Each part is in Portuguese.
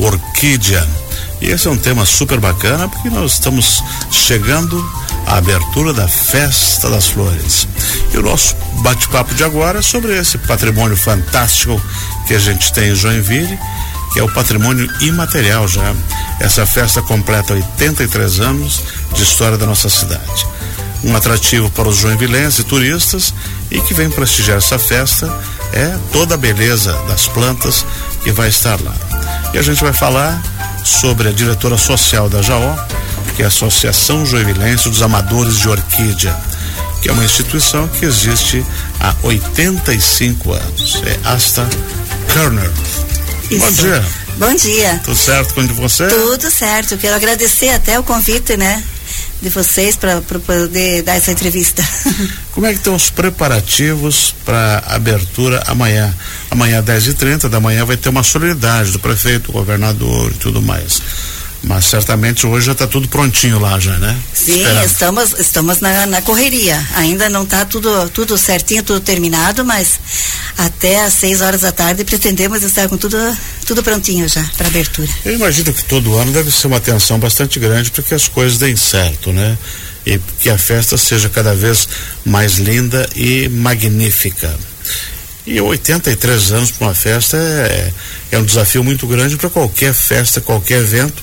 Orquídea. E esse é um tema super bacana porque nós estamos chegando à abertura da Festa das Flores. E o nosso bate-papo de agora é sobre esse patrimônio fantástico que a gente tem em Joinville, que é o patrimônio imaterial já. Essa festa completa 83 anos de história da nossa cidade. Um atrativo para os joinvilenses e turistas e que vem prestigiar essa festa é toda a beleza das plantas que vai estar lá. E a gente vai falar sobre a diretora social da JAO, que é a Associação Joinvilense dos Amadores de Orquídea, que é uma instituição que existe há 85 anos. É Asta Kerner. Isso. Bom dia. Bom dia. Tudo certo com você? Tudo certo. Quero agradecer até o convite, né? De vocês para poder dar essa entrevista. Como é que estão os preparativos para abertura amanhã? Amanhã, 10h30 da manhã, vai ter uma solenidade do prefeito, governador e tudo mais. Mas certamente hoje já está tudo prontinho lá já, né? Sim, estamos estamos na, na correria. Ainda não está tudo tudo certinho, tudo terminado, mas até às 6 horas da tarde pretendemos estar com tudo tudo prontinho já para abertura. Eu imagino que todo ano deve ser uma atenção bastante grande para que as coisas deem certo, né? E que a festa seja cada vez mais linda e magnífica. E 83 anos para uma festa é, é um desafio muito grande para qualquer festa, qualquer evento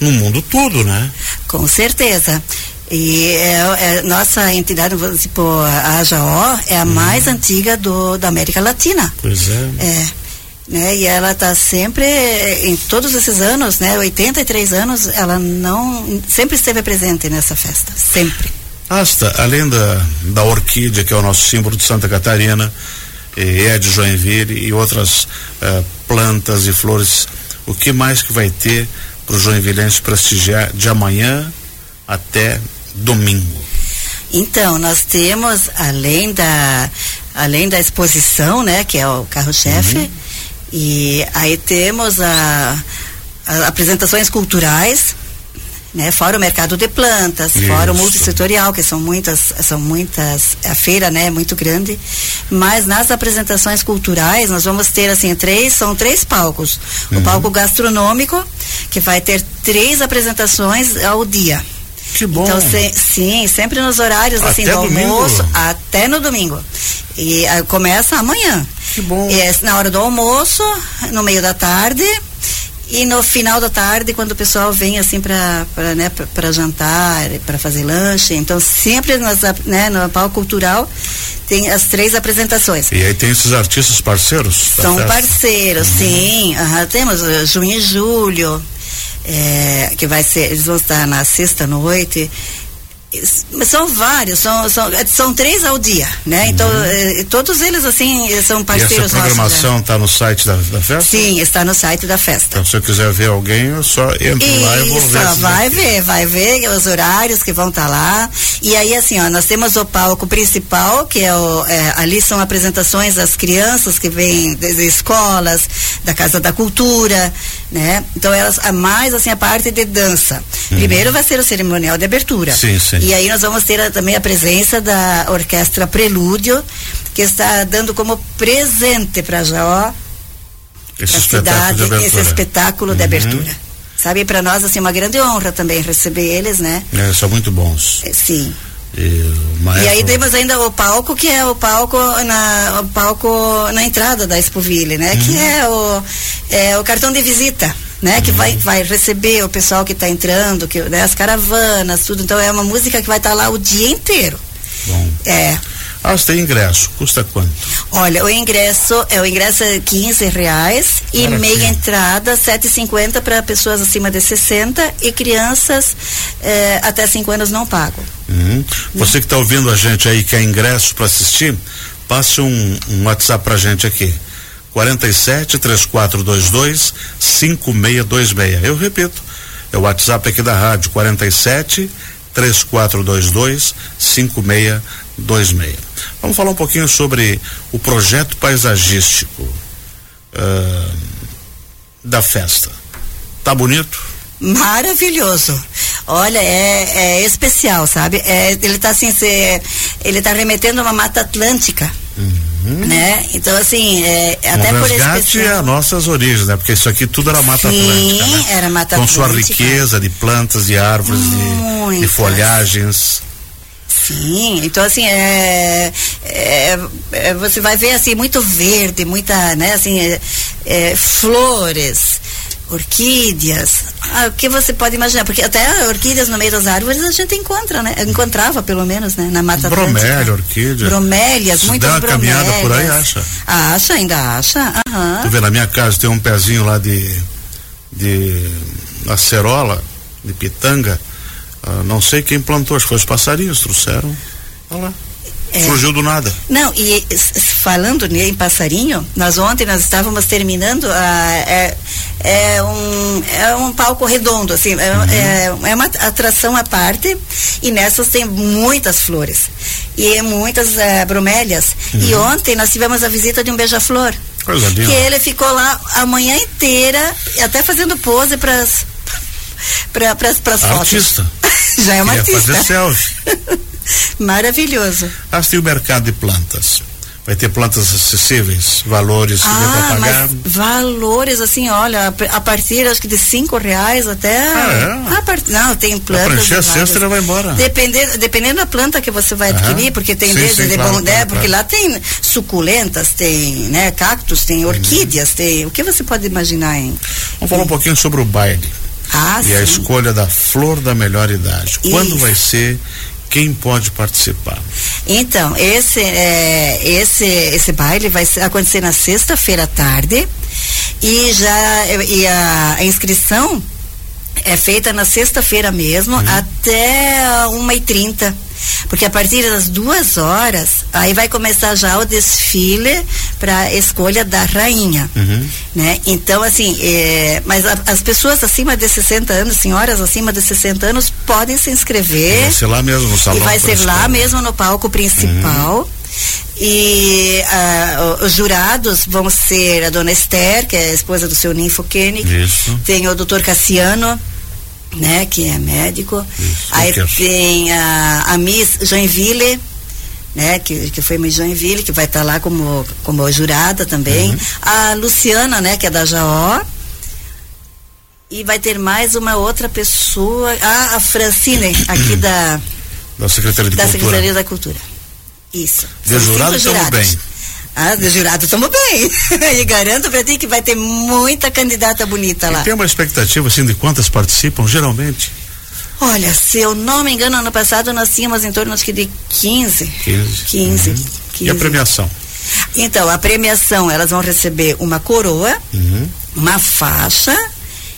no mundo todo, né? Com certeza. E é, é, nossa entidade, tipo, a AJO é a uhum. mais antiga do, da América Latina. Pois é. É. Né, e ela está sempre, em todos esses anos, né, 83 anos, ela não, sempre esteve presente nessa festa, sempre. Asta, além da, da orquídea, que é o nosso símbolo de Santa Catarina, é de Joinville, e outras uh, plantas e flores, o que mais que vai ter para o Joinvilense prestigiar de amanhã até domingo? Então, nós temos, além da, além da exposição, né, que é o carro-chefe, uhum. e aí temos a, a apresentações culturais, né? Fora o mercado de plantas, Isso. fora o multissetorial, que são muitas, são muitas, a feira, né, é muito grande. Mas nas apresentações culturais, nós vamos ter assim três, são três palcos. Uhum. O palco gastronômico, que vai ter três apresentações ao dia. Que bom. Então, se, sim, sempre nos horários até assim do domingo. almoço, até no domingo. E a, começa amanhã. Que bom. É, na hora do almoço, no meio da tarde, e no final da tarde, quando o pessoal vem assim para né, para jantar, para fazer lanche, então sempre nas, né, no palco cultural tem as três apresentações. E aí tem esses artistas parceiros? São parceiros, uhum. sim. Uhum, temos junho e julho, é, que vai ser, eles vão estar na sexta noite são vários, são, são, são três ao dia, né? Uhum. Então, eh, todos eles, assim, são parceiros nossos. E essa programação está no site da, da, festa? Sim, está no site da festa. Então, se eu quiser ver alguém, eu só entro Isso, lá e vou ver. Isso, vai ver, vai ver os horários que vão estar tá lá. E aí, assim, ó, nós temos o palco principal, que é o, é, ali são apresentações das crianças que vêm das escolas, da Casa da Cultura, né? Então, elas, a mais, assim, a parte de dança. Uhum. Primeiro vai ser o cerimonial de abertura. Sim, sim. E aí nós vamos ter também a presença da Orquestra Prelúdio, que está dando como presente para Jaó esse a cidade, esse espetáculo uhum. de abertura. Sabe, para nós assim uma grande honra também receber eles, né? É, são muito bons. É, sim. E, e, aí temos ainda o palco que é o palco na o palco na entrada da Expoville, né? Uhum. Que é o é o cartão de visita né? Que vai, vai receber o pessoal que está entrando, que, né? as caravanas, tudo. Então é uma música que vai estar tá lá o dia inteiro. Bom. É. Ah, você tem ingresso, custa quanto? Olha, o ingresso, é o ingresso é 15 reais e Maravilha. meia entrada, 7,50 para pessoas acima de 60 e crianças é, até 5 anos não pagam. Uhum. Você que está ouvindo a gente aí, quer ingresso para assistir, passe um, um WhatsApp pra gente aqui. 47 3422 5626. Eu repito, é o WhatsApp aqui da rádio 47 3422 5626. Vamos falar um pouquinho sobre o projeto paisagístico uh, da festa. Tá bonito? Maravilhoso. Olha, é, é especial, sabe? É, ele está assim, ele está remetendo a uma mata atlântica. Uhum Uhum. Né? Então, assim, é, até um por resgate esse a nossas origens, né? Porque isso aqui tudo era Mata Sim, Atlântica. Né? era Mata Com Atlântica. sua riqueza de plantas, de árvores, de, de folhagens. Sim, então assim, é, é, é, você vai ver assim, muito verde, muita, né, assim, é, é, flores, orquídeas, ah, o que você pode imaginar, porque até orquídeas no meio das árvores a gente encontra, né, encontrava pelo menos, né, na Mata Bromélia, Atlântica. orquídea. Bromélias, Se muitas der uma bromélias. caminhada por aí, acha. Acha, ainda acha, aham. Tu vê, na minha casa tem um pezinho lá de, de acerola, de pitanga. Ah, não sei quem plantou, acho que foi os passarinhos, trouxeram. Olha lá. É. Surgiu do nada. Não, e falando né, em passarinho, nós ontem nós estávamos terminando a, é, é um é um palco redondo assim, é, é, é uma atração à parte e nessas tem muitas flores e muitas eh, bromélias. E ontem nós tivemos a visita de um beija-flor. Que ele ficou lá a manhã inteira, até fazendo pose para as fotos. Artista. Já é uma artista. fazer selfie. Maravilhoso. Ah, tem o mercado de plantas. Vai ter plantas acessíveis, valores Ah, pagar. mas valores assim, olha, a- a partir acho que de cinco reais até. Ah, é? a part... Não, tem plantas. a cesta, ela vai embora. Dependendo, dependendo da planta que você vai adquirir, porque tem Sim, desde sim, de claro, bom, né, claro, porque claro. lá tem suculentas, tem, né, cactos, tem Uhum. orquídeas, tem. O que você pode imaginar, hein? Vamos falar um pouquinho sobre o baile Ah, e a sim. escolha da flor da melhor idade. Quando Isso. vai ser? Quem pode participar? Então, esse, é, esse, esse baile vai acontecer na sexta-feira à tarde e já e a, a inscrição é feita na sexta-feira mesmo até uma e trinta. Porque a partir das duas horas, aí vai começar já o desfile para escolha da rainha. Uhum. Né? Então, assim, é, mas a- as pessoas acima de 60 anos, senhoras acima de 60 anos, podem se inscrever. Vai ser lá mesmo no salão. E vai ser lá mesmo no palco principal. E ah, o- os jurados vão ser a dona Esther, que é a esposa do seu Ninfo Koenig. Isso. Tem o doutor Cassiano, né, que é médico. Isso, Aí doutor. tem a, a Miss Joinville, né, que, que foi Miss Joinville, que vai estar lá como, como jurada também. Uhum. A Luciana, né, que é da Jaó. E vai ter mais uma outra pessoa, ah, a Francine, aqui da, Da Secretaria de da Cultura. Secretaria da Cultura. Isso. De jurado estamos bem. Ah, de jurado estamos bem. e garanto pra ti que vai ter muita candidata bonita lá. E tem uma expectativa assim de quantas participam, geralmente? Olha, se eu não me engano, ano passado nós tínhamos em torno acho que de 15. 15. 15. Uhum. 15. E a premiação? Então, a premiação, elas vão receber uma coroa, Uhum. uma faixa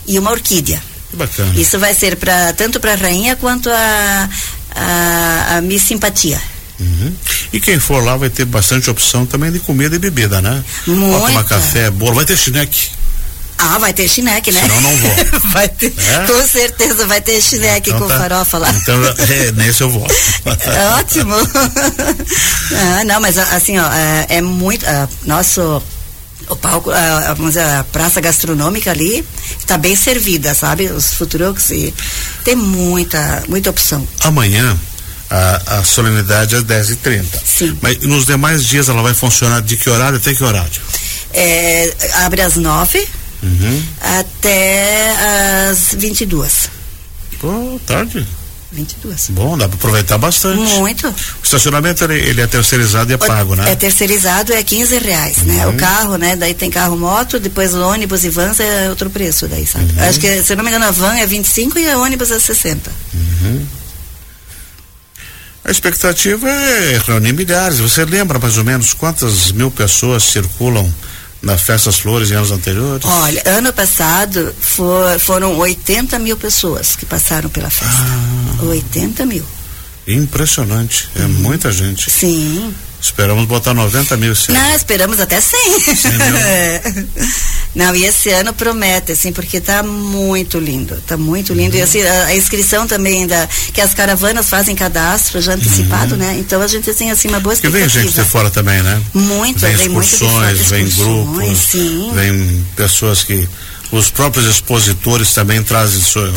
e uma orquídea. Que bacana. Isso vai ser para tanto para a rainha quanto a, a, a Miss Simpatia. Uhum. E quem for lá vai ter bastante opção também de comida e bebida, né? Pode tomar Muita. café, bolo, vai ter chineque. Ah, vai ter chineque, né? Senão não vou. vai ter, É? com certeza vai ter chineque Então com tá. farofa lá. Então, é, nesse eu vou. Ótimo. ah, não, mas assim, ó, é, é muito. ah, nosso. O palco, ah, vamos dizer, a praça gastronômica ali está bem servida, sabe? Os futuros e tem muita, muita opção. Amanhã a, a solenidade é às 10h30. Sim. Mas nos demais dias ela vai funcionar de que horário até que horário? É, abre às nove Uhum. até às 22. Pô, tarde. 22. Bom, dá para aproveitar bastante. Muito. O estacionamento ele, ele é terceirizado e é pago, né? É terceirizado, é 15 reais, né? Uhum. O carro, né? Daí tem carro moto, depois o ônibus e vans é outro preço daí, sabe? Uhum. Acho que, se não me engano, a van é 25 e a ônibus é 60. A expectativa é reunir milhares. Você lembra mais ou menos quantas mil pessoas circulam na Festas Flores em anos anteriores? Olha, ano passado for- foram 80 mil pessoas que passaram pela festa. Ah. 80 mil. Impressionante. É muita gente. Sim. Esperamos botar 90 mil ano. Não, esperamos até 100. mil? É. Não, e esse ano promete, assim, porque tá muito lindo, tá muito lindo. Uhum. E assim, a, a inscrição também da, que as caravanas fazem cadastro já antecipado, né? Então a gente tem, assim, uma boa Porque vem expectativa. gente de fora também, né? Muito, vem vem muito excursões, vem grupos, sim. vem pessoas que os próprios expositores também trazem seu-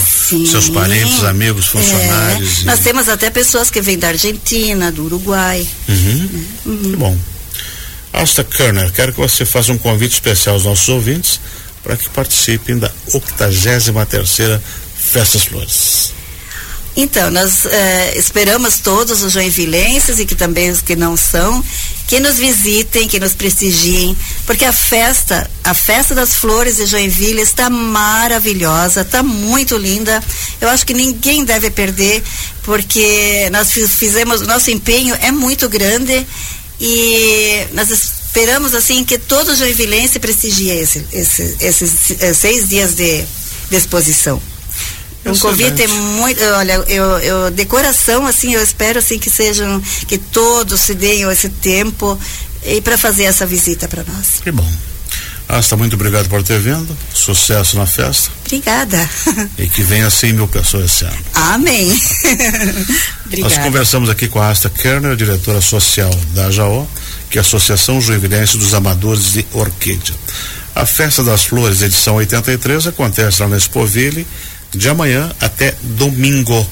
seus parentes, amigos, É. funcionários. e- Nós temos até pessoas que vêm da Argentina, do Uruguai. Uhum. Que bom. Asta Kerner, quero que você faça um convite especial aos nossos ouvintes para que participem da 83 terceira Festas Flores. Então, nós eh, esperamos todos os joinvilenses e que também os que não são, que nos visitem, que nos prestigiem, porque a festa, a festa das flores de Joinville está maravilhosa, está muito linda. Eu acho que ninguém deve perder, porque nós fizemos, nosso empenho é muito grande e nós esperamos assim que todo joinvilense prestigie esse, esse, esses, esses seis dias de, de exposição. Um convite muito, olha, eu, eu de coração assim, eu espero assim que sejam que todos se deem esse tempo e para fazer essa visita para nós. Que bom. Asta, muito obrigado por ter vindo. Sucesso na festa. Obrigada. E que venha 100 mil pessoas esse ano. Amém. Nós conversamos aqui com a Asta Kerner, diretora social da AJO, que é a Associação Joinvilense dos Amadores de Orquídea. A Festa das Flores, edição 83, acontece lá na Expoville de amanhã até domingo,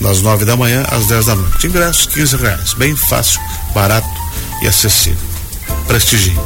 das nove da manhã às dez da noite. Ingressos 15 reais, bem fácil, barato e acessível. Prestigie.